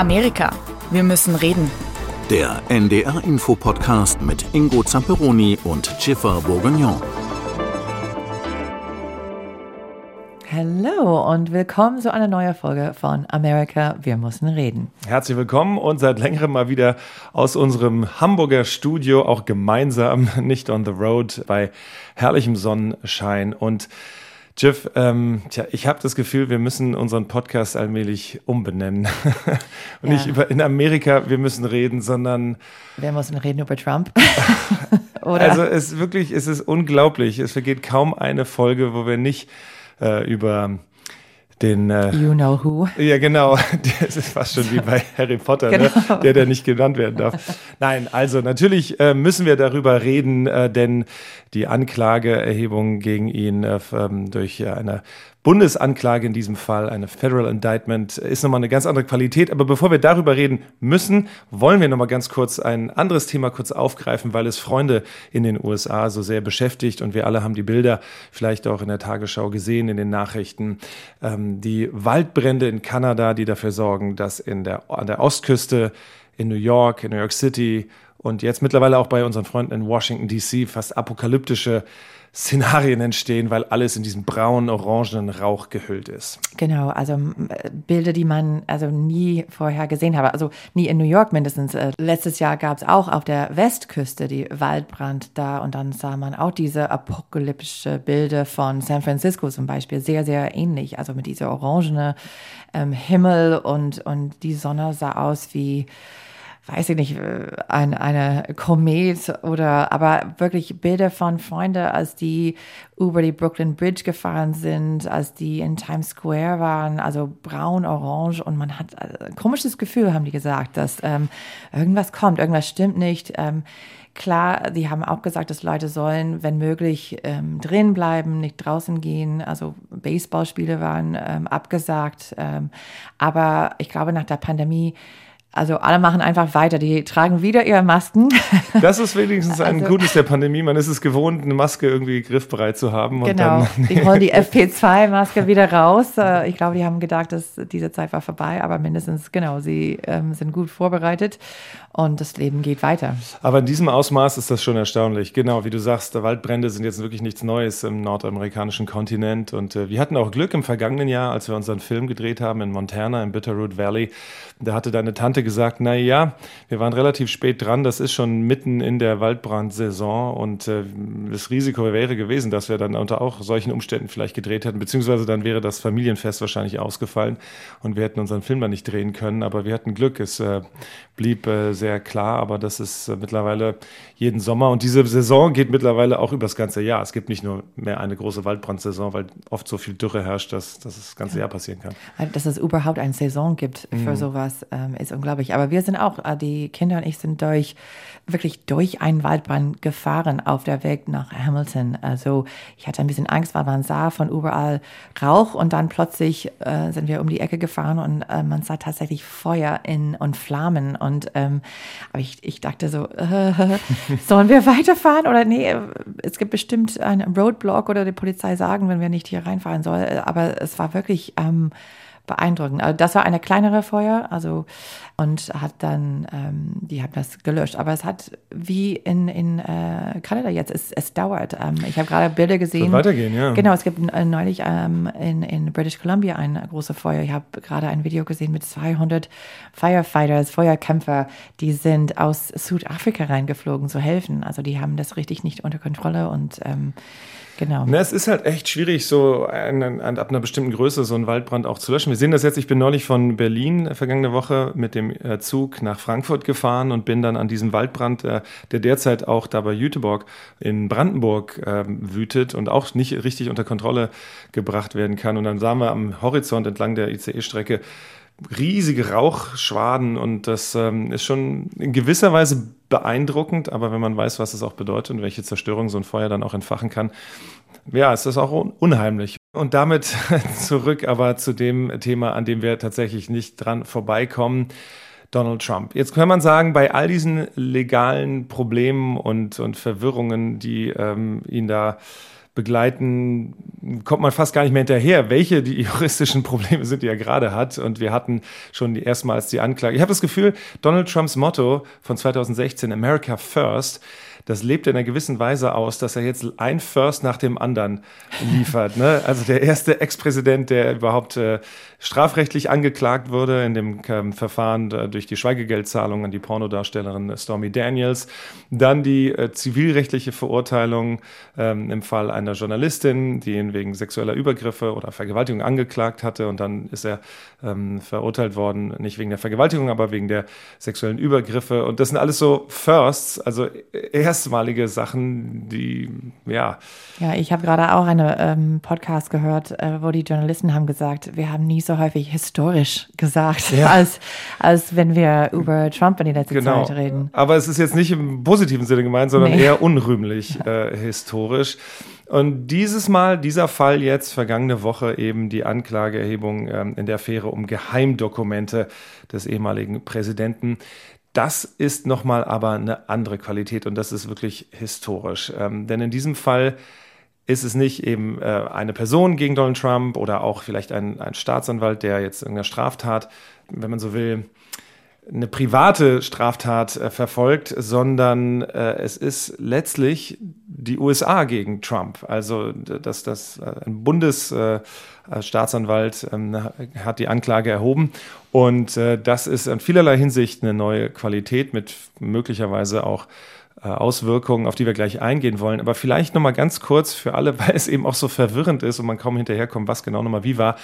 Amerika. Wir müssen reden. Der NDR-Info-Podcast mit Ingo Zamperoni und Schiffer Bourguignon. Hallo und willkommen zu einer neuen Folge von Amerika, wir müssen reden. Herzlich willkommen und seit längerem mal wieder aus unserem Hamburger Studio, auch gemeinsam, nicht on the road, bei herrlichem Sonnenschein. Und Jeff, ähm, tja, ich habe das Gefühl, wir müssen unseren Podcast allmählich umbenennen. und ja. nicht über in Amerika, wir müssen reden, sondern. Wir müssen reden über Trump. Oder? Also es ist wirklich, es ist unglaublich. Es vergeht kaum eine Folge, wo wir nicht äh, über den äh, You Know Who. Ja, genau. Das ist fast schon wie bei Harry Potter, ne? genau. ne? der, der nicht genannt werden darf. Nein, also natürlich äh, müssen wir darüber reden, äh, denn die Anklageerhebung gegen ihn äh, ähm, durch äh, eine Bundesanklage in diesem Fall, eine Federal Indictment, ist nochmal eine ganz andere Qualität. Aber bevor wir darüber reden müssen, wollen wir nochmal ganz kurz ein anderes Thema kurz aufgreifen, weil es Freunde in den USA so sehr beschäftigt und wir alle haben die Bilder vielleicht auch in der Tagesschau gesehen, in den Nachrichten. Ähm, die Waldbrände in Kanada, die dafür sorgen, dass in der, an der Ostküste, in New York, in New York City und jetzt mittlerweile auch bei unseren Freunden in Washington DC fast apokalyptische Szenarien entstehen, weil alles in diesem braunen, orangenen Rauch gehüllt ist. Genau, also Bilder, die man also nie vorher gesehen habe, also nie in New York mindestens. Äh, letztes Jahr gab es auch auf der Westküste die Waldbrand da und dann sah man auch diese apokalyptische Bilder von San Francisco zum Beispiel, sehr, sehr ähnlich, also mit dieser orangenen ähm, Himmel und, und die Sonne sah aus wie weiß ich nicht, äh, ein, eine Komet oder, aber wirklich Bilder von Freunden, als die über die Brooklyn Bridge gefahren sind, als die in Times Square waren, also braun, orange und man hat äh, ein komisches Gefühl, haben die gesagt, dass ähm, irgendwas kommt, irgendwas stimmt nicht. Ähm, Klar, die haben auch gesagt, dass Leute sollen, wenn möglich, ähm, drin bleiben, nicht draußen gehen. Also Baseballspiele waren ähm, abgesagt. Ähm, aber ich glaube, nach der Pandemie also alle machen einfach weiter, die tragen wieder ihre Masken. Das ist wenigstens ein also, Gutes der Pandemie. Man ist es gewohnt, eine Maske irgendwie griffbereit zu haben. Genau, dann, die holen die FP2-Maske wieder raus. Äh, ich glaube, die haben gedacht, dass diese Zeit war vorbei, aber mindestens, genau, sie ähm, sind gut vorbereitet und das Leben geht weiter. Aber in diesem Ausmaß ist das schon erstaunlich. Genau, wie du sagst, Waldbrände sind jetzt wirklich nichts Neues im nordamerikanischen Kontinent und äh, wir hatten auch Glück im vergangenen Jahr, als wir unseren Film gedreht haben in Montana, im Bitterroot Valley. Da hatte deine Tante gesagt, na ja, wir waren relativ spät dran, das ist schon mitten in der Waldbrandsaison und äh, das Risiko wäre gewesen, dass wir dann unter auch solchen Umständen vielleicht gedreht hätten, beziehungsweise dann wäre das Familienfest wahrscheinlich ausgefallen und wir hätten unseren Film dann nicht drehen können, aber wir hatten Glück, es äh, blieb äh, sehr klar, aber das ist äh, mittlerweile jeden Sommer und diese Saison geht mittlerweile auch über das ganze Jahr. Es gibt nicht nur mehr eine große Waldbrandsaison, weil oft so viel Dürre herrscht, dass, dass das ganze ja. Jahr passieren kann. Dass es überhaupt eine Saison gibt für mhm. sowas, ähm, ist unglaublich. Aber wir sind auch, äh, die Kinder und ich sind durch, wirklich durch einen Waldbrand gefahren auf der Weg nach Hamilton. Also ich hatte ein bisschen Angst, weil man sah von überall Rauch und dann plötzlich äh, sind wir um die Ecke gefahren und äh, man sah tatsächlich Feuer in, und Flammen und ähm, aber ich, ich dachte so, äh, sollen wir weiterfahren oder nee, es gibt bestimmt einen Roadblock oder die Polizei sagen, wenn wir nicht hier reinfahren sollen. Aber es war wirklich ähm, beeindruckend. Also das war eine kleinere Feuer, also und hat dann, ähm, die haben das gelöscht. Aber es hat wie in, in äh, Kanada jetzt, es, es dauert. Ähm, ich habe gerade Bilder gesehen. Soll weitergehen, ja. Genau, es gibt äh, neulich ähm, in, in British Columbia ein großes Feuer. Ich habe gerade ein Video gesehen mit 200 Firefighters, Feuerkämpfer, die sind aus Südafrika reingeflogen zu helfen. Also die haben das richtig nicht unter Kontrolle und ähm, Genau. Na, es ist halt echt schwierig, so ein, ein, ab einer bestimmten Größe so einen Waldbrand auch zu löschen. Wir sehen das jetzt, ich bin neulich von Berlin äh, vergangene Woche mit dem äh, Zug nach Frankfurt gefahren und bin dann an diesem Waldbrand, äh, der derzeit auch da bei Jüteborg in Brandenburg ähm, wütet und auch nicht richtig unter Kontrolle gebracht werden kann. Und dann sahen wir am Horizont entlang der ICE-Strecke riesige Rauchschwaden und das ähm, ist schon in gewisser Weise beeindruckend, aber wenn man weiß, was es auch bedeutet und welche Zerstörung so ein Feuer dann auch entfachen kann, ja, es ist auch unheimlich. Und damit zurück aber zu dem Thema, an dem wir tatsächlich nicht dran vorbeikommen. Donald Trump. Jetzt kann man sagen, bei all diesen legalen Problemen und, und Verwirrungen, die ähm, ihn da begleiten, kommt man fast gar nicht mehr hinterher, welche die juristischen Probleme sind, die er gerade hat. Und wir hatten schon die, erstmals die Anklage. Ich habe das Gefühl, Donald Trumps Motto von 2016, America First, das lebt in einer gewissen Weise aus, dass er jetzt ein First nach dem anderen liefert. Ne? Also der erste Ex-Präsident, der überhaupt äh, strafrechtlich angeklagt wurde in dem ähm, Verfahren äh, durch die Schweigegeldzahlung an die Pornodarstellerin Stormy Daniels. Dann die äh, zivilrechtliche Verurteilung ähm, im Fall einer Journalistin, die ihn wegen sexueller Übergriffe oder Vergewaltigung angeklagt hatte. Und dann ist er ähm, verurteilt worden, nicht wegen der Vergewaltigung, aber wegen der sexuellen Übergriffe. Und das sind alles so Firsts, also erstmalige Sachen, die, ja. Ja, ich habe gerade auch einen ähm, Podcast gehört, äh, wo die Journalisten haben gesagt, wir haben nie so häufig historisch gesagt, ja. als, als wenn wir über Trump in die letzte genau. Zeit reden. Aber es ist jetzt nicht im positiven Sinne gemeint, sondern nee. eher unrühmlich äh, historisch. Und dieses Mal, dieser Fall jetzt, vergangene Woche eben die Anklageerhebung ähm, in der Affäre um Geheimdokumente des ehemaligen Präsidenten. Das ist nochmal aber eine andere Qualität und das ist wirklich historisch. Ähm, denn in diesem Fall ist es nicht eben äh, eine Person gegen Donald Trump oder auch vielleicht ein, ein Staatsanwalt, der jetzt irgendeine Straftat, wenn man so will, eine private Straftat äh, verfolgt, sondern äh, es ist letztlich die USA gegen Trump. Also dass das äh, ein Bundesstaatsanwalt äh, ähm, hat die Anklage erhoben und äh, das ist in vielerlei Hinsicht eine neue Qualität mit möglicherweise auch äh, Auswirkungen, auf die wir gleich eingehen wollen. Aber vielleicht noch mal ganz kurz für alle, weil es eben auch so verwirrend ist und man kaum hinterherkommt, was genau noch mal wie war.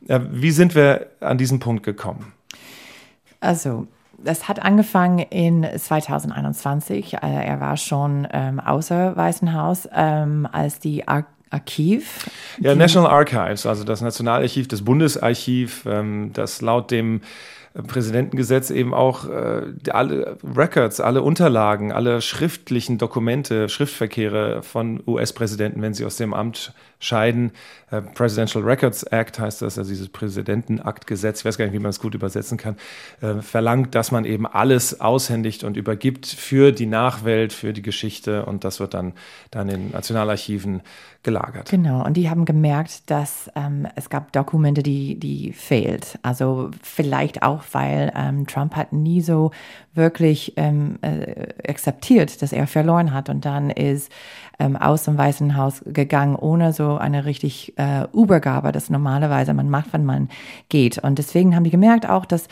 Wie sind wir an diesen Punkt gekommen? Also, das hat angefangen in 2021. Äh, er war schon ähm, außer Weißen Haus, ähm, als die Ar Archiv. Ja, National Archives, also das Nationalarchiv, das Bundesarchiv, ähm, das laut dem Präsidentengesetz eben auch äh, alle Records, alle Unterlagen, alle schriftlichen Dokumente, Schriftverkehre von US-Präsidenten, wenn sie aus dem Amt scheiden. Äh, Presidential Records Act heißt das, also dieses Präsidentenaktgesetz, ich weiß gar nicht, wie man es gut übersetzen kann, äh, verlangt, dass man eben alles aushändigt und übergibt für die Nachwelt, für die Geschichte und das wird dann, dann in Nationalarchiven gelagert. Genau, und die haben gemerkt, dass ähm, es gab Dokumente, die, die fehlt. Also vielleicht auch, weil ähm, Trump hat nie so wirklich ähm, äh, akzeptiert, dass er verloren hat und dann ist ähm, aus dem Weißen Haus gegangen, ohne so eine richtig äh, Übergabe, das normalerweise man macht, wenn man geht. Und deswegen haben die gemerkt auch, dass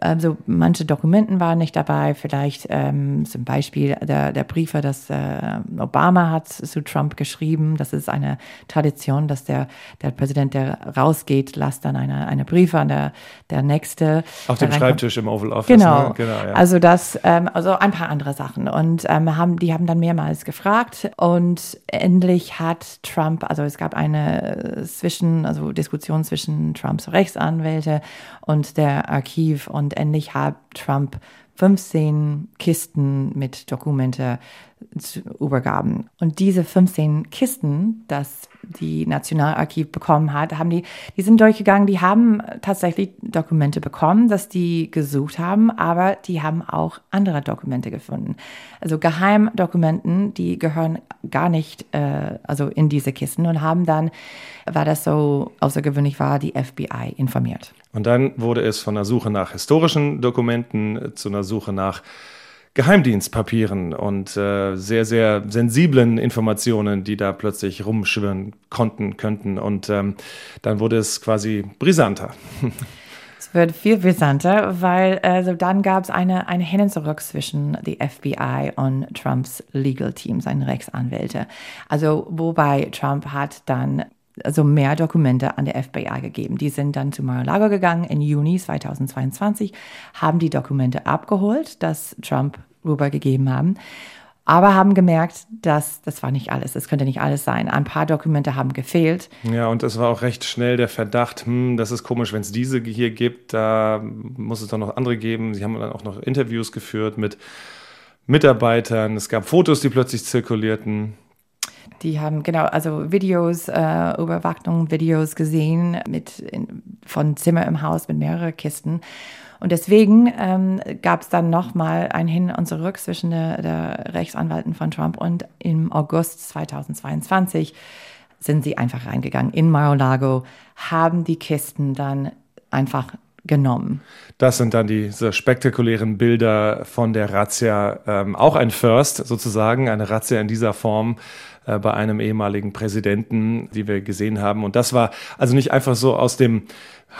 also manche Dokumenten waren nicht dabei, vielleicht ähm, zum Beispiel der, der Briefe, das äh, Obama hat zu Trump geschrieben. Das ist eine Tradition, dass der, der Präsident, der rausgeht, lasst dann eine, eine Briefe an der, der nächste. Auf dem Schreibtisch im Oval Office. Genau. Ne? genau ja. Also das, ähm, also ein paar andere Sachen. Und ähm, haben, die haben dann mehrmals gefragt und endlich hat Trump, also es gab eine zwischen, also Diskussion zwischen Trumps Rechtsanwälte und der Archiv und endlich hat Trump 15 Kisten mit Dokumente übergaben. Und diese 15 Kisten, das die Nationalarchiv bekommen hat, haben die, die sind durchgegangen, die haben tatsächlich Dokumente bekommen, dass die gesucht haben, aber die haben auch andere Dokumente gefunden. Also Geheimdokumenten, die gehören gar nicht äh, also in diese Kisten und haben dann, weil das so außergewöhnlich war, die FBI informiert. Und dann wurde es von der Suche nach historischen Dokumenten zu einer Suche nach Geheimdienstpapieren und äh, sehr, sehr sensiblen Informationen, die da plötzlich rumschwirren konnten, könnten. Und ähm, dann wurde es quasi brisanter. Es wird viel brisanter, weil also dann gab es eine, eine Hin und Zurück zwischen die FBI und Trumps Legal Team, seinen Rechtsanwälte. Also wobei Trump hat dann also mehr Dokumente an der FBI gegeben. Die sind dann zu Mar-a-Lago gegangen im Juni 2022, haben die Dokumente abgeholt, das Trump rübergegeben haben, aber haben gemerkt, dass das war nicht alles. Das könnte nicht alles sein. Ein paar Dokumente haben gefehlt. Ja, und es war auch recht schnell der Verdacht, hm, das ist komisch, wenn es diese hier gibt, da muss es doch noch andere geben. Sie haben dann auch noch Interviews geführt mit Mitarbeitern. Es gab Fotos, die plötzlich zirkulierten. Die haben genau, also Videos, äh, Überwachung, Videos gesehen mit in, von Zimmer im Haus mit mehreren Kisten. Und deswegen ähm, gab es dann nochmal ein Hin und Zurück zwischen der, der Rechtsanwalten von Trump und im August 2022 sind sie einfach reingegangen in Mar-a-Lago, haben die Kisten dann einfach genommen. Das sind dann diese spektakulären Bilder von der Razzia, ähm, auch ein First sozusagen, eine Razzia in dieser Form äh, bei einem ehemaligen Präsidenten, die wir gesehen haben. Und das war also nicht einfach so aus dem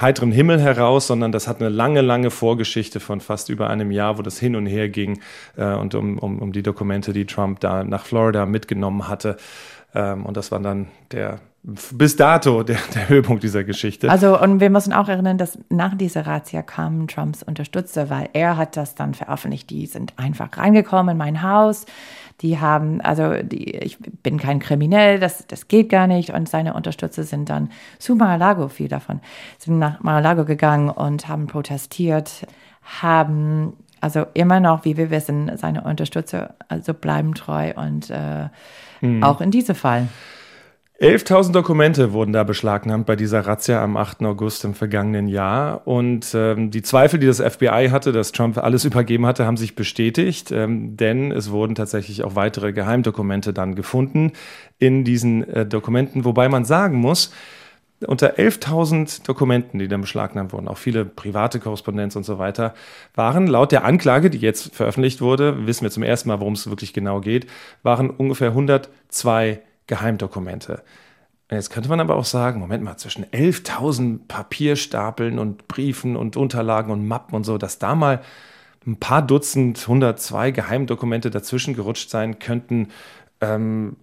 heiteren Himmel heraus, sondern das hat eine lange, lange Vorgeschichte von fast über einem Jahr, wo das hin und her ging äh, und um, um, um die Dokumente, die Trump da nach Florida mitgenommen hatte. Ähm, und das war dann der bis dato der, der Höhepunkt dieser Geschichte. Also, und wir müssen auch erinnern, dass nach dieser Razzia kamen Trumps Unterstützer, weil er hat das dann veröffentlicht. Die sind einfach reingekommen in mein Haus. Die haben, also die, ich bin kein Kriminell, das, das geht gar nicht. Und seine Unterstützer sind dann zu Mar-a-Lago, viel davon, sind nach Mar-a-Lago gegangen und haben protestiert, haben also immer noch, wie wir wissen, seine Unterstützer also bleiben treu und äh, mhm. auch in diesem Fall. 11.000 Dokumente wurden da beschlagnahmt bei dieser Razzia am 8. August im vergangenen Jahr. Und ähm, die Zweifel, die das FBI hatte, dass Trump alles übergeben hatte, haben sich bestätigt, ähm, denn es wurden tatsächlich auch weitere Geheimdokumente dann gefunden in diesen äh, Dokumenten. Wobei man sagen muss, unter 11.000 Dokumenten, die dann beschlagnahmt wurden, auch viele private Korrespondenz und so weiter, waren laut der Anklage, die jetzt veröffentlicht wurde, wissen wir zum ersten Mal, worum es wirklich genau geht, waren ungefähr 102 Geheimdokumente. Jetzt könnte man aber auch sagen, Moment mal, zwischen 11.000 Papierstapeln und Briefen und Unterlagen und Mappen und so, dass da mal ein paar Dutzend, 102 Geheimdokumente dazwischen gerutscht sein könnten, ähm,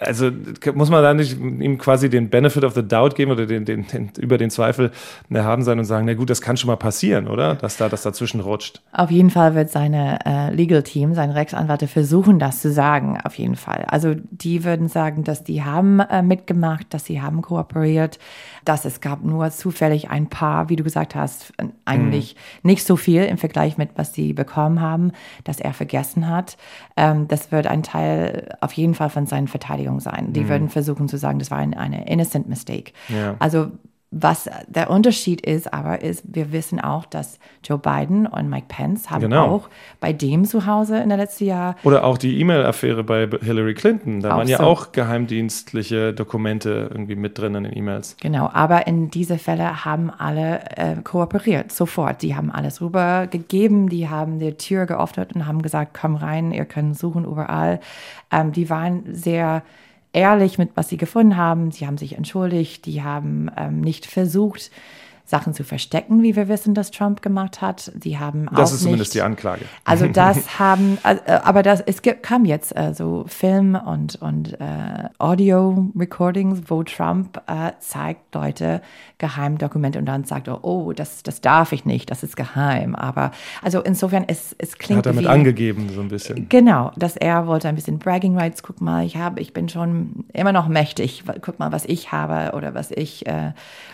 also muss man da nicht ihm quasi den Benefit of the Doubt geben oder den, den, den, über den Zweifel haben sein und sagen, na gut, das kann schon mal passieren, oder? Dass da das dazwischen rutscht. Auf jeden Fall wird seine äh, Legal Team, seine Rechtsanwälte versuchen, das zu sagen, auf jeden Fall. Also die würden sagen, dass die haben äh, mitgemacht, dass sie haben kooperiert, dass es gab nur zufällig ein paar, wie du gesagt hast, eigentlich mhm. nicht so viel im Vergleich mit, was sie bekommen haben, dass er vergessen hat. Ähm, das wird ein Teil auf jeden Fall von seinen Verteidigung sein. Die mhm. würden versuchen zu sagen, das war ein, eine innocent mistake. Ja. Also was der Unterschied ist aber, ist, wir wissen auch, dass Joe Biden und Mike Pence haben genau. auch bei dem zu Hause in der letzten Jahr. Oder auch die E-Mail-Affäre bei Hillary Clinton. Da waren ja so. auch geheimdienstliche Dokumente irgendwie mit drin in den E-Mails. Genau, aber in diese Fälle haben alle äh, kooperiert, sofort. Die haben alles rübergegeben, die haben die Tür geöffnet und haben gesagt, komm rein, ihr könnt suchen überall. Ähm, die waren sehr ehrlich mit, was sie gefunden haben. Sie haben sich entschuldigt. Die haben ähm, nicht versucht, Sachen zu verstecken, wie wir wissen, dass Trump gemacht hat. Die haben das ist zumindest die Anklage. Also das haben, äh, aber das es kam jetzt äh, so Film und und äh, Audio Recordings, wo Trump äh, zeigt Leute Geheimdokumente und dann sagt, oh, das das darf ich nicht, das ist geheim. Aber also insofern es es klingt hat damit wie, angegeben so ein bisschen. Genau, dass er wollte ein bisschen bragging rights. Guck mal, ich habe, ich bin schon immer noch mächtig. Guck mal, was ich habe oder was ich äh,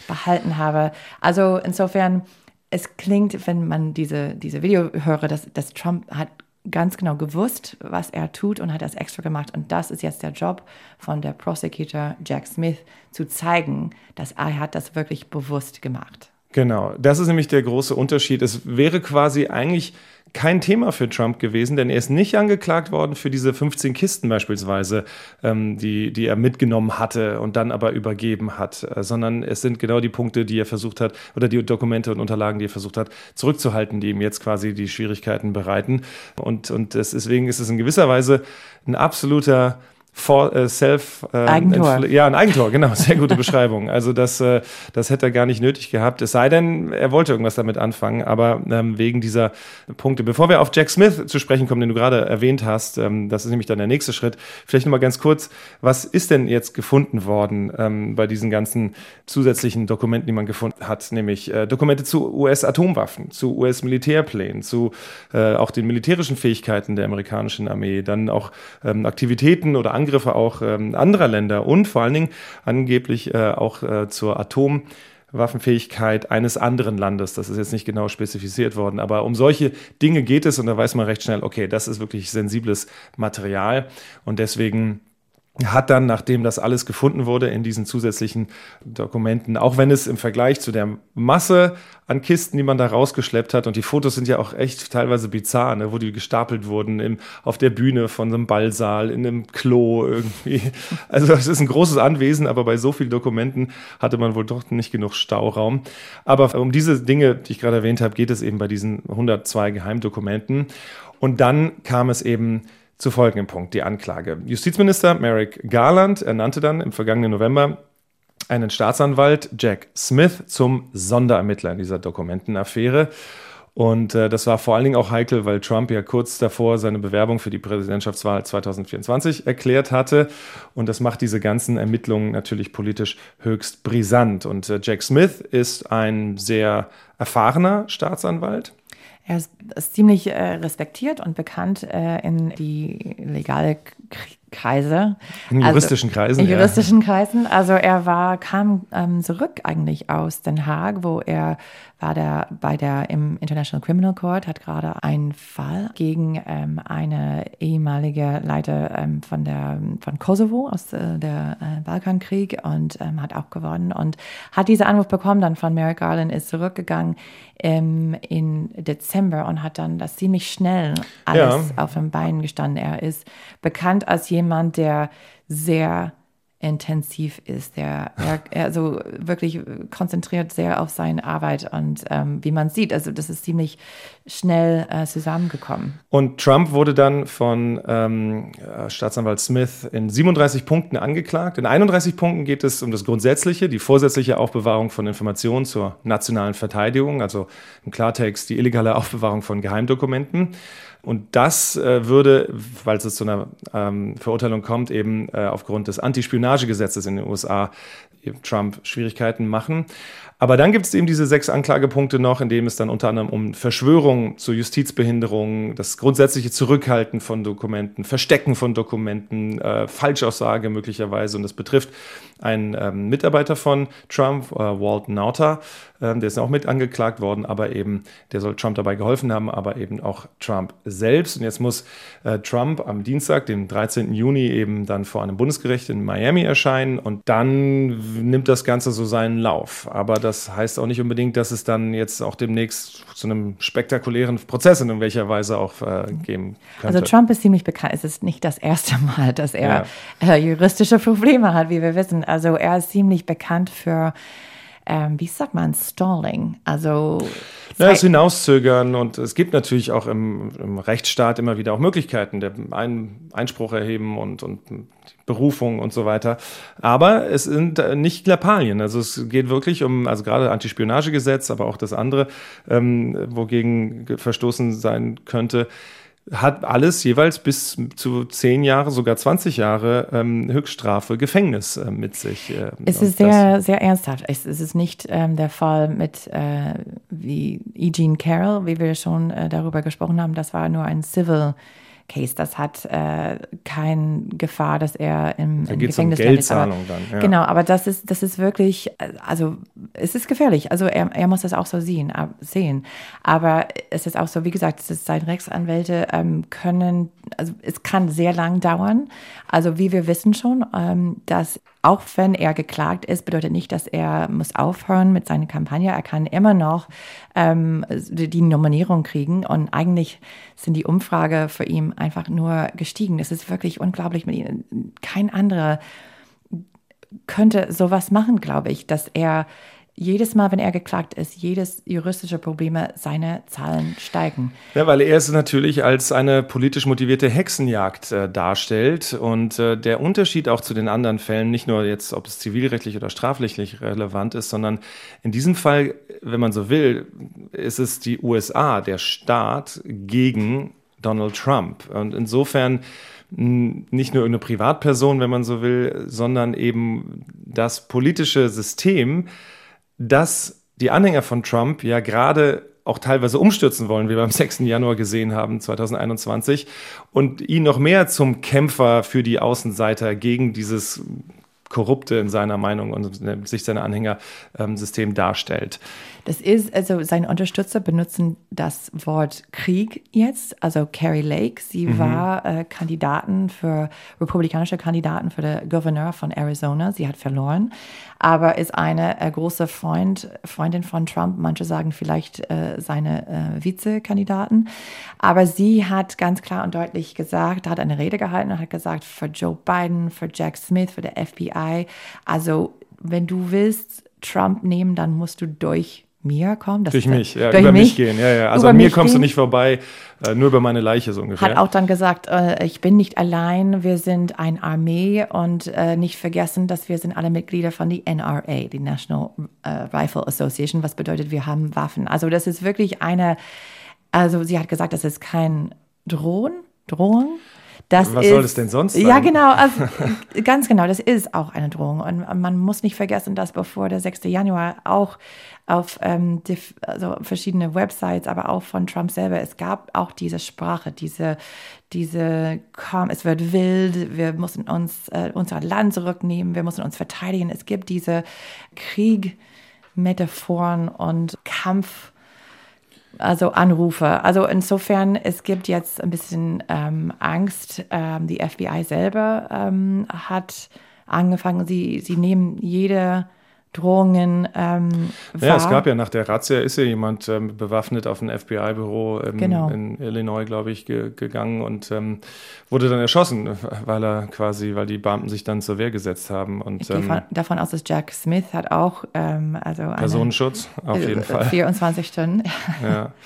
behalten habe. Also insofern, es klingt, wenn man diese, diese Video höre, dass, dass Trump hat ganz genau gewusst, was er tut und hat das extra gemacht. Und das ist jetzt der Job von der Prosecutor Jack Smith, zu zeigen, dass er hat das wirklich bewusst gemacht. Genau, das ist nämlich der große Unterschied. Es wäre quasi eigentlich kein Thema für Trump gewesen, denn er ist nicht angeklagt worden für diese 15 Kisten beispielsweise, ähm, die, die er mitgenommen hatte und dann aber übergeben hat, äh, sondern es sind genau die Punkte, die er versucht hat, oder die Dokumente und Unterlagen, die er versucht hat, zurückzuhalten, die ihm jetzt quasi die Schwierigkeiten bereiten. Und, und deswegen ist es in gewisser Weise ein absoluter For, äh, Self äh, Eigentor. Ja, ein Eigentor, genau, sehr gute Beschreibung. Also das, äh, das hätte er gar nicht nötig gehabt. Es sei denn, er wollte irgendwas damit anfangen, aber ähm, wegen dieser Punkte. Bevor wir auf Jack Smith zu sprechen kommen, den du gerade erwähnt hast, ähm, das ist nämlich dann der nächste Schritt. Vielleicht nochmal ganz kurz, was ist denn jetzt gefunden worden ähm, bei diesen ganzen zusätzlichen Dokumenten, die man gefunden hat, nämlich äh, Dokumente zu US-Atomwaffen, zu US-Militärplänen, zu äh, auch den militärischen Fähigkeiten der amerikanischen Armee, dann auch ähm, Aktivitäten oder Angriffe auch ähm, anderer Länder und vor allen Dingen angeblich äh, auch äh, zur Atomwaffenfähigkeit eines anderen Landes. Das ist jetzt nicht genau spezifiziert worden, aber um solche Dinge geht es und da weiß man recht schnell, okay, das ist wirklich sensibles Material und deswegen hat dann, nachdem das alles gefunden wurde in diesen zusätzlichen Dokumenten, auch wenn es im Vergleich zu der Masse an Kisten, die man da rausgeschleppt hat, und die Fotos sind ja auch echt teilweise bizarr, ne, wo die gestapelt wurden im, auf der Bühne von einem Ballsaal, in einem Klo irgendwie. Also es ist ein großes Anwesen, aber bei so vielen Dokumenten hatte man wohl doch nicht genug Stauraum. Aber um diese Dinge, die ich gerade erwähnt habe, geht es eben bei diesen 102 Geheimdokumenten. Und dann kam es eben zu folgendem Punkt, die Anklage. Justizminister Merrick Garland ernannte dann im vergangenen November einen Staatsanwalt, Jack Smith, zum Sonderermittler in dieser Dokumentenaffäre. Und äh, das war vor allen Dingen auch heikel, weil Trump ja kurz davor seine Bewerbung für die Präsidentschaftswahl 2024 erklärt hatte. Und das macht diese ganzen Ermittlungen natürlich politisch höchst brisant. Und äh, Jack Smith ist ein sehr erfahrener Staatsanwalt. Er ist, ist ziemlich äh, respektiert und bekannt äh, in die legale Kreise. In also juristischen also, Kreisen. In juristischen ja. Kreisen. Also er war, kam ähm, zurück eigentlich aus Den Haag, wo er war der bei der im International Criminal Court, hat gerade einen Fall gegen ähm, eine ehemalige Leiter ähm, von der von Kosovo aus äh, der äh, Balkankrieg und ähm, hat auch gewonnen und hat diese Anruf bekommen dann von Merrick Garland, ist zurückgegangen ähm, in Dezember und hat dann das ziemlich schnell alles ja. auf den Beinen gestanden. Er ist bekannt als jemand, der sehr intensiv ist. Der, er, er so wirklich konzentriert sehr auf seine Arbeit und ähm, wie man sieht, also das ist ziemlich schnell äh, zusammengekommen. Und Trump wurde dann von ähm, äh, Staatsanwalt Smith in 37 Punkten angeklagt. In 31 Punkten geht es um das Grundsätzliche, die vorsätzliche Aufbewahrung von Informationen zur nationalen Verteidigung, also im Klartext die illegale Aufbewahrung von Geheimdokumenten. Und das äh, würde, weil es zu einer ähm, Verurteilung kommt, eben äh, aufgrund des Antispionagegesetzes in den USA Trump Schwierigkeiten machen. Aber dann gibt es eben diese sechs Anklagepunkte noch, in denen es dann unter anderem um Verschwörung zur Justizbehinderung, das grundsätzliche Zurückhalten von Dokumenten, Verstecken von Dokumenten, äh, Falschaussage möglicherweise. Und das betrifft einen ähm, Mitarbeiter von Trump, äh, Walt Nauta, äh, der ist auch mit angeklagt worden, aber eben, der soll Trump dabei geholfen haben, aber eben auch Trump selbst. Und jetzt muss äh, Trump am Dienstag, dem 13. Juni, eben dann vor einem Bundesgericht in Miami erscheinen und dann nimmt das Ganze so seinen Lauf. Aber das das heißt auch nicht unbedingt, dass es dann jetzt auch demnächst zu einem spektakulären Prozess in irgendwelcher Weise auch äh, geben könnte. Also Trump ist ziemlich bekannt. Es ist nicht das erste Mal, dass er ja. äh, juristische Probleme hat, wie wir wissen. Also er ist ziemlich bekannt für ähm, wie sagt man, Stalling. Also ja, das Hinauszögern und es gibt natürlich auch im, im Rechtsstaat immer wieder auch Möglichkeiten, der ein, Einspruch erheben und, und Berufung und so weiter. Aber es sind äh, nicht Lappalien. Also es geht wirklich um, also gerade Antispionagegesetz, aber auch das andere, ähm, wogegen verstoßen sein könnte hat alles jeweils bis zu zehn Jahre, sogar 20 Jahre ähm, Höchststrafe, Gefängnis äh, mit sich. Äh, es ist sehr, sehr ernsthaft. Es, es ist nicht ähm, der Fall mit äh, wie E. Jean Carroll, wie wir schon äh, darüber gesprochen haben. Das war nur ein Civil Case. Das hat äh, keine Gefahr, dass er im, da im Gefängnis um Geldzahlung aber, dann. Ja. Genau, aber das ist, das ist wirklich, also es ist gefährlich. Also er, er muss das auch so sehen, sehen. Aber es ist auch so, wie gesagt, es ist seine Rechtsanwälte ähm, können, also es kann sehr lang dauern. Also wie wir wissen schon, ähm, dass auch wenn er geklagt ist, bedeutet nicht, dass er muss aufhören mit seiner Kampagne. Er kann immer noch ähm, die Nominierung kriegen und eigentlich sind die Umfrage für ihn einfach nur gestiegen. Das ist wirklich unglaublich mit ihm. Kein anderer könnte sowas machen, glaube ich, dass er jedes Mal, wenn er geklagt ist, jedes juristische Probleme, seine Zahlen steigen. Ja, weil er es natürlich als eine politisch motivierte Hexenjagd äh, darstellt. Und äh, der Unterschied auch zu den anderen Fällen, nicht nur jetzt, ob es zivilrechtlich oder strafrechtlich relevant ist, sondern in diesem Fall, wenn man so will, ist es die USA, der Staat gegen Donald Trump. Und insofern nicht nur eine Privatperson, wenn man so will, sondern eben das politische System, dass die Anhänger von Trump ja gerade auch teilweise umstürzen wollen, wie wir am 6. Januar gesehen haben, 2021, und ihn noch mehr zum Kämpfer für die Außenseiter gegen dieses korrupte in seiner Meinung und sich seiner Anhängersystem darstellt. Das ist, also seine Unterstützer benutzen das Wort Krieg jetzt. Also Carrie Lake, sie mhm. war äh, Kandidaten für, republikanische Kandidaten für den Gouverneur von Arizona. Sie hat verloren, aber ist eine äh, große Freund, Freundin von Trump. Manche sagen vielleicht äh, seine äh, Vizekandidaten. Aber sie hat ganz klar und deutlich gesagt, hat eine Rede gehalten und hat gesagt, für Joe Biden, für Jack Smith, für der FBI, also wenn du willst Trump nehmen, dann musst du durch mir kommen. durch mich, ja, durch über mich, mich gehen. Ja, ja. Also an mir kommst gehen. du nicht vorbei, äh, nur über meine Leiche so ungefähr. Hat auch dann gesagt, äh, ich bin nicht allein, wir sind eine Armee und äh, nicht vergessen, dass wir sind alle Mitglieder von die NRA, die National äh, Rifle Association, was bedeutet, wir haben Waffen. Also das ist wirklich eine, also sie hat gesagt, das ist kein Drohen, Drohung, das Was ist, soll es denn sonst sein? Ja, genau, also, ganz genau, das ist auch eine Drohung. Und man muss nicht vergessen, dass bevor der 6. Januar auch auf ähm, die, also verschiedene Websites, aber auch von Trump selber, es gab auch diese Sprache, diese, diese, komm, es wird wild, wir müssen uns äh, unser Land zurücknehmen, wir müssen uns verteidigen. Es gibt diese Krieg-Metaphoren und Kampf- also Anrufe. Also insofern, es gibt jetzt ein bisschen ähm, Angst. Ähm, die FBI selber ähm, hat angefangen, sie, sie nehmen jede Drohungen ähm, Ja, es gab ja nach der Razzia ist ja jemand ähm, bewaffnet auf ein FBI-Büro ähm, genau. in Illinois, glaube ich, ge gegangen und ähm, wurde dann erschossen, weil er quasi, weil die Beamten sich dann zur Wehr gesetzt haben. Und, ich gehe ähm, davon aus, dass Jack Smith hat auch ähm, also Personenschutz auf jeden Fall 24 Stunden. Ja.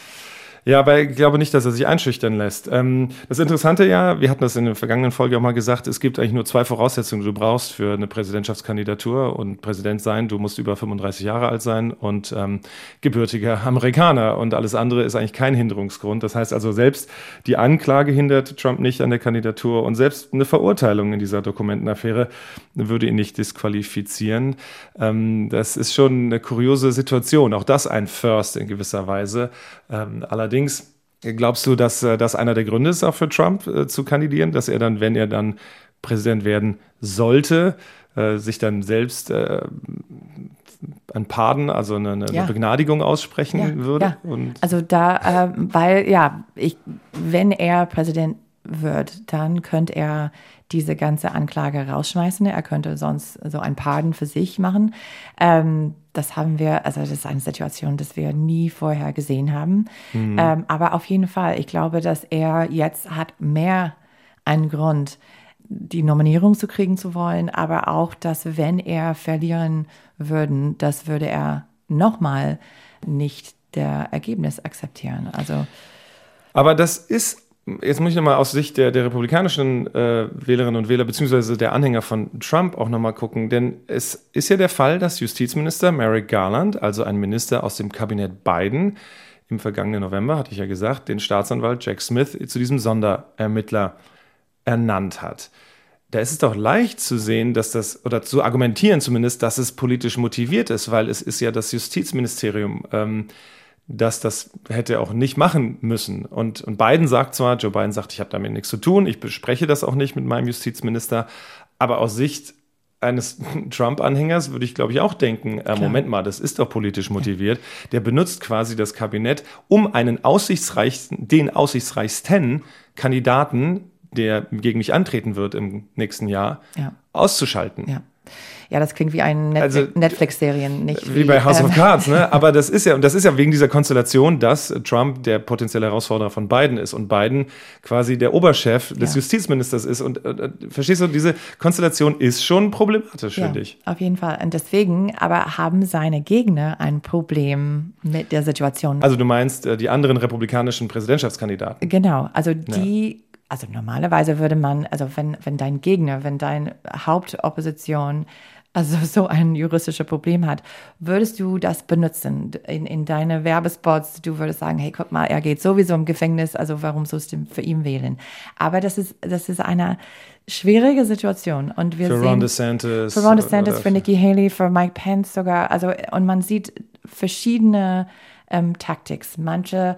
Ja, aber ich glaube nicht, dass er sich einschüchtern lässt. Ähm, das Interessante ja, wir hatten das in der vergangenen Folge auch mal gesagt, es gibt eigentlich nur zwei Voraussetzungen, die du brauchst für eine Präsidentschaftskandidatur und Präsident sein. Du musst über 35 Jahre alt sein und ähm, gebürtiger Amerikaner und alles andere ist eigentlich kein Hinderungsgrund. Das heißt also, selbst die Anklage hindert Trump nicht an der Kandidatur und selbst eine Verurteilung in dieser Dokumentenaffäre würde ihn nicht disqualifizieren. Ähm, das ist schon eine kuriose Situation. Auch das ein First in gewisser Weise. Ähm, allerdings glaubst du, dass äh, das einer der Gründe ist, auch für Trump äh, zu kandidieren, dass er dann, wenn er dann Präsident werden sollte, äh, sich dann selbst äh, ein Pardon, also eine, eine ja. Begnadigung aussprechen ja, würde? Ja. also da, äh, weil ja, ich, wenn er Präsident wird, dann könnte er diese ganze Anklage rausschmeißen. Er könnte sonst so ein Pardon für sich machen. Ähm, das haben wir, also das ist eine Situation, die wir nie vorher gesehen haben. Mhm. Ähm, aber auf jeden Fall, ich glaube, dass er jetzt hat mehr einen Grund, die Nominierung zu kriegen zu wollen, aber auch, dass wenn er verlieren würden, das würde er nochmal nicht der Ergebnis akzeptieren. Also aber das ist Jetzt muss ich nochmal aus Sicht der, der republikanischen äh, Wählerinnen und Wähler beziehungsweise der Anhänger von Trump auch nochmal gucken, denn es ist ja der Fall, dass Justizminister Merrick Garland, also ein Minister aus dem Kabinett Biden, im vergangenen November, hatte ich ja gesagt, den Staatsanwalt Jack Smith zu diesem Sonderermittler ernannt hat. Da ist es doch leicht zu sehen, dass das, oder zu argumentieren zumindest, dass es politisch motiviert ist, weil es ist ja das Justizministerium, ähm, dass das hätte er auch nicht machen müssen. Und, und Biden sagt zwar, Joe Biden sagt, ich habe damit nichts zu tun, ich bespreche das auch nicht mit meinem Justizminister, aber aus Sicht eines Trump-Anhängers würde ich, glaube ich, auch denken, äh, Moment mal, das ist doch politisch motiviert. Der benutzt quasi das Kabinett, um einen aussichtsreichsten, den aussichtsreichsten Kandidaten, der gegen mich antreten wird im nächsten Jahr, ja. auszuschalten. Ja. Ja, das klingt wie ein Netflix, also, Netflix-Serien, nicht wie, wie bei House ähm, of Cards, ne? Aber das ist ja, und das ist ja wegen dieser Konstellation, dass Trump der potenzielle Herausforderer von Biden ist und Biden quasi der Oberchef des ja. Justizministers ist. Und äh, verstehst du, diese Konstellation ist schon problematisch, ja, finde ich. Auf jeden Fall. Und deswegen aber haben seine Gegner ein Problem mit der Situation. Also du meinst äh, die anderen republikanischen Präsidentschaftskandidaten? Genau. Also die ja also normalerweise würde man, also wenn, wenn dein Gegner, wenn deine Hauptopposition also so ein juristisches Problem hat, würdest du das benutzen in, in deine Werbespots? Du würdest sagen, hey, guck mal, er geht sowieso im Gefängnis, also warum sollst du für ihn wählen? Aber das ist, das ist eine schwierige Situation. Und wir für sehen, Ron DeSantis. Für Ron DeSantis, für Nikki Haley, für Mike Pence sogar. Also, und man sieht verschiedene ähm, Tactics. Manche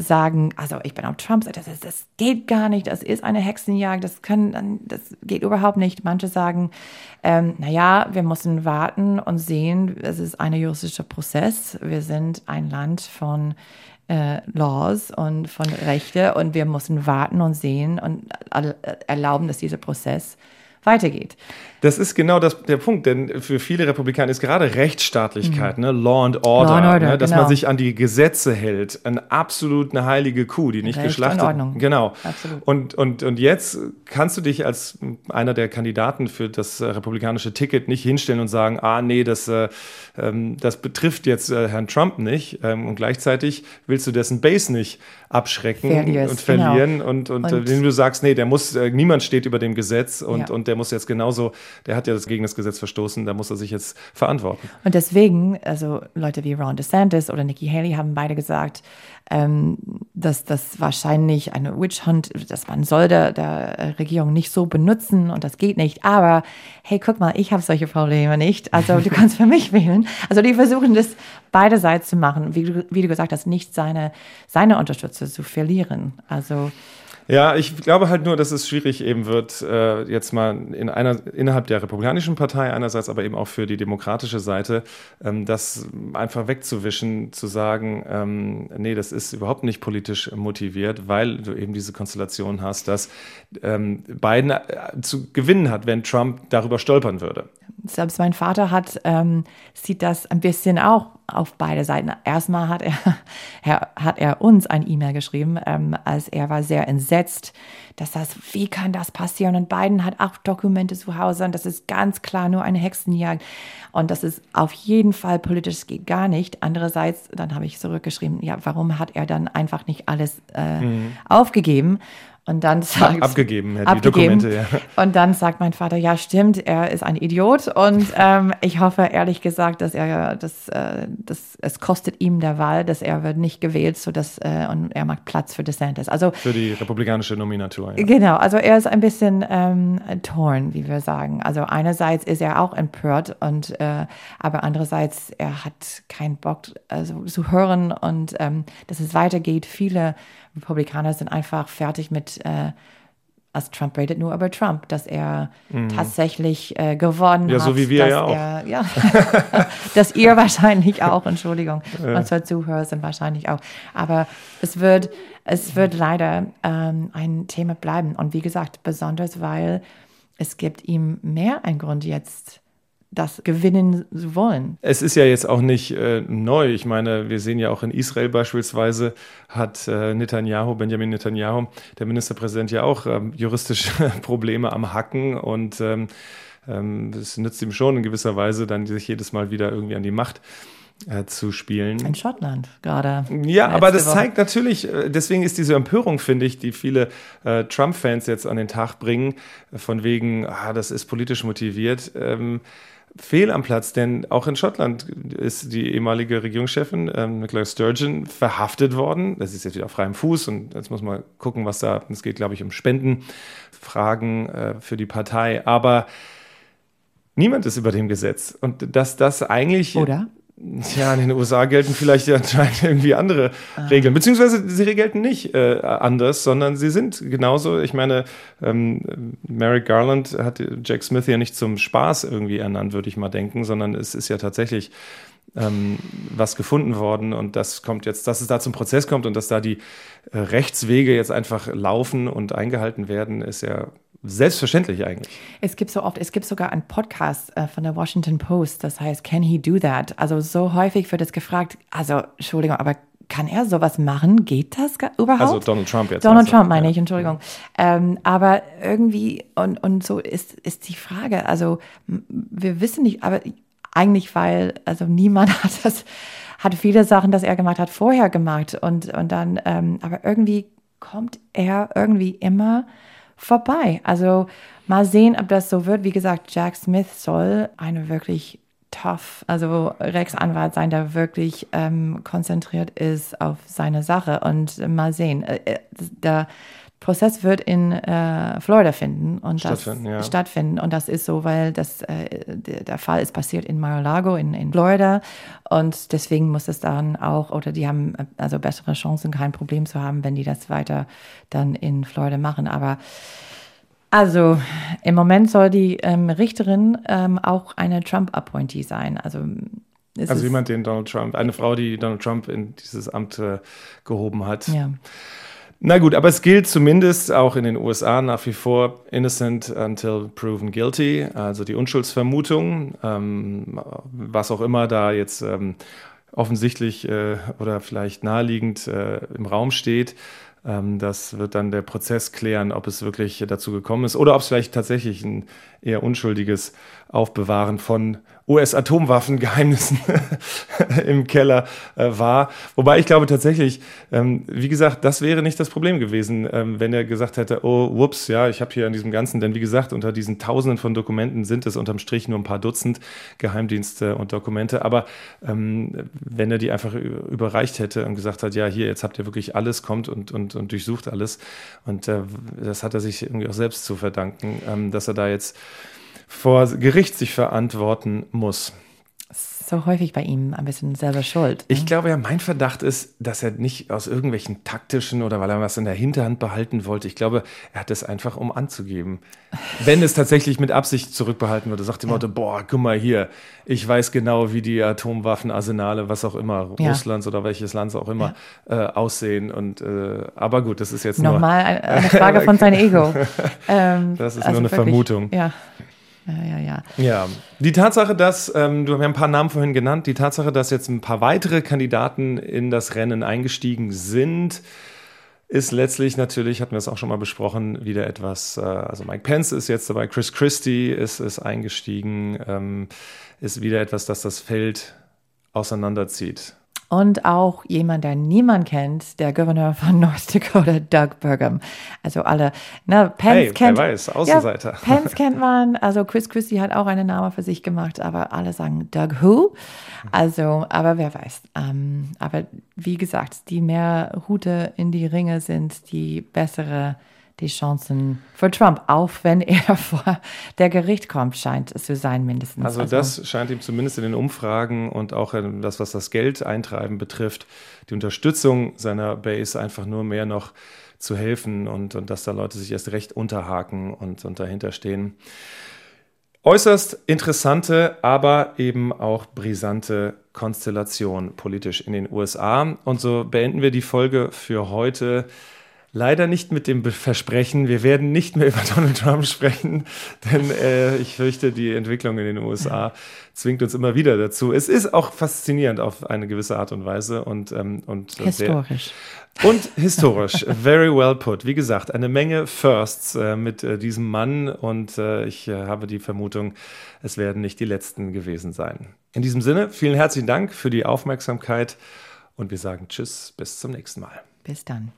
sagen, also ich bin auf Trumps Seite, das, das geht gar nicht, das ist eine Hexenjagd, das, können, das geht überhaupt nicht. Manche sagen, ähm, naja, wir müssen warten und sehen, es ist ein juristischer Prozess. Wir sind ein Land von äh, Laws und von Rechte und wir müssen warten und sehen und erlauben, dass dieser Prozess weitergeht. Das ist genau das, der Punkt, denn für viele Republikaner ist gerade Rechtsstaatlichkeit, mhm. ne, Law and Order, Law and Order ne, dass genau. man sich an die Gesetze hält, eine absolut eine heilige Kuh, die nicht Recht geschlachtet wird. Genau. Absolut. Und, und, und jetzt kannst du dich als einer der Kandidaten für das republikanische Ticket nicht hinstellen und sagen, ah nee, das, äh, ähm, das betrifft jetzt äh, Herrn Trump nicht. Ähm, und gleichzeitig willst du dessen Base nicht abschrecken Verlierst, und verlieren. Genau. Und, und, und äh, du sagst, nee, der muss, äh, niemand steht über dem Gesetz und, ja. und der muss jetzt genauso, der hat ja das gegen das Gesetz verstoßen, da muss er sich jetzt verantworten. Und deswegen, also Leute wie Ron DeSantis oder Nikki Haley haben beide gesagt, ähm, dass das wahrscheinlich eine Witch Hunt, dass man soll der, der Regierung nicht so benutzen und das geht nicht. Aber hey, guck mal, ich habe solche Probleme nicht. Also du kannst für mich wählen. Also die versuchen das beide Seiten zu machen, wie du, wie du gesagt hast, nicht seine, seine Unterstützer zu verlieren. Also ja, ich glaube halt nur, dass es schwierig eben wird, äh, jetzt mal in einer, innerhalb der Republikanischen Partei einerseits, aber eben auch für die demokratische Seite, ähm, das einfach wegzuwischen, zu sagen, ähm, nee, das ist überhaupt nicht politisch motiviert, weil du eben diese Konstellation hast, dass ähm, Biden äh, zu gewinnen hat, wenn Trump darüber stolpern würde. Selbst mein Vater hat, ähm, sieht das ein bisschen auch auf beide Seiten. Erstmal hat er, er hat er uns ein E-Mail geschrieben, ähm, als er war sehr entsetzt, dass das, wie kann das passieren? Und Biden hat auch Dokumente zu Hause und das ist ganz klar nur eine Hexenjagd. Und das ist auf jeden Fall politisch, geht gar nicht. Andererseits, dann habe ich zurückgeschrieben, ja, warum hat er dann einfach nicht alles äh, mhm. aufgegeben? Und dann sagt abgegeben, ja, die abgegeben. Dokumente, ja. Und dann sagt mein Vater, ja, stimmt, er ist ein Idiot. Und ähm, ich hoffe ehrlich gesagt, dass er, dass, äh, dass es kostet ihm der Wahl, dass er wird nicht gewählt, so dass äh, und er macht Platz für DeSantis. Also für die republikanische Nominatur. Ja. Genau, also er ist ein bisschen ähm, torn, wie wir sagen. Also einerseits ist er auch empört und äh, aber andererseits er hat keinen Bock, also zu hören und ähm, dass es weitergeht. Viele Republikaner sind einfach fertig mit, äh, als Trump redet nur über Trump, dass er mhm. tatsächlich äh, gewonnen ja, hat. Ja, so wie wir ja auch. Er, ja, dass ihr wahrscheinlich auch, Entschuldigung, ja. unsere Zuhörer sind wahrscheinlich auch. Aber es wird, es wird leider ähm, ein Thema bleiben. Und wie gesagt, besonders weil es gibt ihm mehr ein Grund jetzt das gewinnen wollen. Es ist ja jetzt auch nicht äh, neu. Ich meine, wir sehen ja auch in Israel beispielsweise hat äh, Netanyahu, Benjamin Netanyahu, der Ministerpräsident, ja auch ähm, juristische Probleme am Hacken und ähm, ähm, es nützt ihm schon in gewisser Weise dann sich jedes Mal wieder irgendwie an die Macht äh, zu spielen. In Schottland gerade. Ja, aber das Woche. zeigt natürlich, äh, deswegen ist diese Empörung, finde ich, die viele äh, Trump-Fans jetzt an den Tag bringen, von wegen, ah, das ist politisch motiviert. Ähm, fehl am Platz, denn auch in Schottland ist die ehemalige Regierungschefin ähm, Nicola Sturgeon verhaftet worden. Das ist jetzt wieder auf freiem Fuß und jetzt muss man gucken, was da, es geht, glaube ich, um Spendenfragen äh, für die Partei. Aber niemand ist über dem Gesetz. Und dass das eigentlich. Oder? Ja, in den USA gelten vielleicht ja anscheinend irgendwie andere ah. Regeln. Beziehungsweise sie gelten nicht äh, anders, sondern sie sind genauso. Ich meine, ähm, Merrick Garland hat Jack Smith ja nicht zum Spaß irgendwie ernannt, würde ich mal denken, sondern es ist ja tatsächlich ähm, was gefunden worden und das kommt jetzt, dass es da zum Prozess kommt und dass da die äh, Rechtswege jetzt einfach laufen und eingehalten werden, ist ja Selbstverständlich eigentlich. Es gibt so oft, es gibt sogar einen Podcast äh, von der Washington Post, das heißt Can he do that? Also so häufig wird es gefragt, also Entschuldigung, aber kann er sowas machen? Geht das überhaupt? Also Donald Trump jetzt. Donald also. Trump meine ich, Entschuldigung. Ja. Ähm, aber irgendwie, und, und so ist, ist die Frage, also wir wissen nicht, aber eigentlich, weil, also niemand hat das, hat viele Sachen, das er gemacht hat, vorher gemacht. Und, und dann, ähm, aber irgendwie kommt er irgendwie immer vorbei. Also mal sehen, ob das so wird. Wie gesagt, Jack Smith soll eine wirklich tough, also Rechtsanwalt sein, der wirklich ähm, konzentriert ist auf seine Sache. Und mal sehen, äh, äh, der Prozess wird in äh, Florida finden und stattfinden, das ja. stattfinden und das ist so, weil das äh, der, Fall ist passiert in Mar-a-Lago in, in Florida und deswegen muss es dann auch oder die haben also bessere Chancen, kein Problem zu haben, wenn die das weiter dann in Florida machen. Aber also im Moment soll die ähm, Richterin ähm, auch eine Trump-Appointee sein. Also also jemand, den Donald Trump, eine Frau, die Donald Trump in dieses Amt äh, gehoben hat. Ja. Na gut, aber es gilt zumindest auch in den USA nach wie vor innocent until proven guilty, also die Unschuldsvermutung, ähm, was auch immer da jetzt ähm, offensichtlich äh, oder vielleicht naheliegend äh, im Raum steht. Ähm, das wird dann der Prozess klären, ob es wirklich dazu gekommen ist oder ob es vielleicht tatsächlich ein eher unschuldiges Aufbewahren von US-Atomwaffengeheimnissen im Keller äh, war. Wobei ich glaube tatsächlich, ähm, wie gesagt, das wäre nicht das Problem gewesen, ähm, wenn er gesagt hätte, oh, whoops, ja, ich habe hier an diesem Ganzen, denn wie gesagt, unter diesen Tausenden von Dokumenten sind es unterm Strich nur ein paar Dutzend Geheimdienste und Dokumente. Aber ähm, wenn er die einfach überreicht hätte und gesagt hat, ja, hier, jetzt habt ihr wirklich alles, kommt und, und, und durchsucht alles. Und äh, das hat er sich irgendwie auch selbst zu verdanken, ähm, dass er da jetzt vor Gericht sich verantworten muss. So häufig bei ihm ein bisschen selber schuld. Ne? Ich glaube ja, mein Verdacht ist, dass er nicht aus irgendwelchen taktischen oder weil er was in der Hinterhand behalten wollte. Ich glaube, er hat es einfach, um anzugeben. Wenn es tatsächlich mit Absicht zurückbehalten würde, sagt die ja. Motto, boah, guck mal hier, ich weiß genau, wie die Atomwaffenarsenale, was auch immer, ja. Russlands oder welches Land auch immer, ja. äh, aussehen. Und, äh, aber gut, das ist jetzt Nochmal nur... eine Frage von seinem Ego. Ähm, das ist also nur eine wirklich, Vermutung. Ja. Ja, ja, ja. Ja, die Tatsache, dass, ähm, du hast ein paar Namen vorhin genannt, die Tatsache, dass jetzt ein paar weitere Kandidaten in das Rennen eingestiegen sind, ist letztlich natürlich, hatten wir es auch schon mal besprochen, wieder etwas, äh, also Mike Pence ist jetzt dabei, Chris Christie ist, ist eingestiegen, ähm, ist wieder etwas, das das Feld auseinanderzieht und auch jemand, der niemand kennt, der Gouverneur von North Dakota, Doug Burgum. Also alle, ne, Pence hey, kennt. Wer weiß, Außenseiter. Ja, Pence kennt man, also Chris Christie hat auch einen Namen für sich gemacht, aber alle sagen Doug Who. Also, aber wer weiß. Ähm, aber wie gesagt, die mehr Hute in die Ringe sind, die bessere die Chancen für Trump, auch wenn er vor der Gericht kommt, scheint es zu sein mindestens. Also, also das scheint ihm zumindest in den Umfragen und auch das, was das Geld eintreiben betrifft, die Unterstützung seiner Base einfach nur mehr noch zu helfen und, und dass da Leute sich erst recht unterhaken und, und dahinter stehen. Äußerst interessante, aber eben auch brisante Konstellation politisch in den USA. Und so beenden wir die Folge für heute Leider nicht mit dem Versprechen, wir werden nicht mehr über Donald Trump sprechen, denn äh, ich fürchte, die Entwicklung in den USA zwingt uns immer wieder dazu. Es ist auch faszinierend auf eine gewisse Art und Weise und, ähm, und historisch. Sehr, und historisch, very well put. Wie gesagt, eine Menge Firsts äh, mit äh, diesem Mann und äh, ich äh, habe die Vermutung, es werden nicht die letzten gewesen sein. In diesem Sinne, vielen herzlichen Dank für die Aufmerksamkeit und wir sagen Tschüss, bis zum nächsten Mal. Bis dann.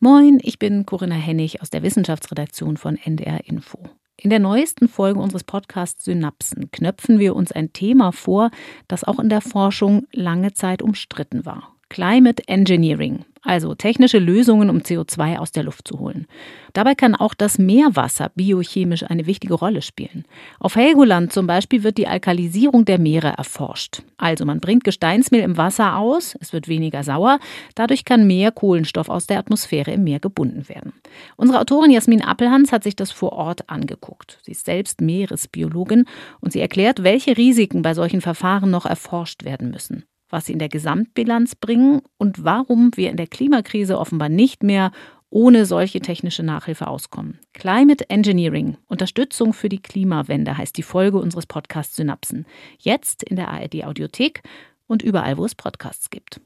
Moin, ich bin Corinna Hennig aus der Wissenschaftsredaktion von NDR Info. In der neuesten Folge unseres Podcasts Synapsen knöpfen wir uns ein Thema vor, das auch in der Forschung lange Zeit umstritten war. Climate Engineering, also technische Lösungen, um CO2 aus der Luft zu holen. Dabei kann auch das Meerwasser biochemisch eine wichtige Rolle spielen. Auf Helgoland zum Beispiel wird die Alkalisierung der Meere erforscht. Also man bringt Gesteinsmehl im Wasser aus, es wird weniger sauer, dadurch kann mehr Kohlenstoff aus der Atmosphäre im Meer gebunden werden. Unsere Autorin Jasmin Appelhans hat sich das vor Ort angeguckt. Sie ist selbst Meeresbiologin und sie erklärt, welche Risiken bei solchen Verfahren noch erforscht werden müssen was sie in der Gesamtbilanz bringen und warum wir in der Klimakrise offenbar nicht mehr ohne solche technische Nachhilfe auskommen. Climate Engineering, Unterstützung für die Klimawende heißt die Folge unseres Podcasts Synapsen. Jetzt in der ARD Audiothek und überall, wo es Podcasts gibt.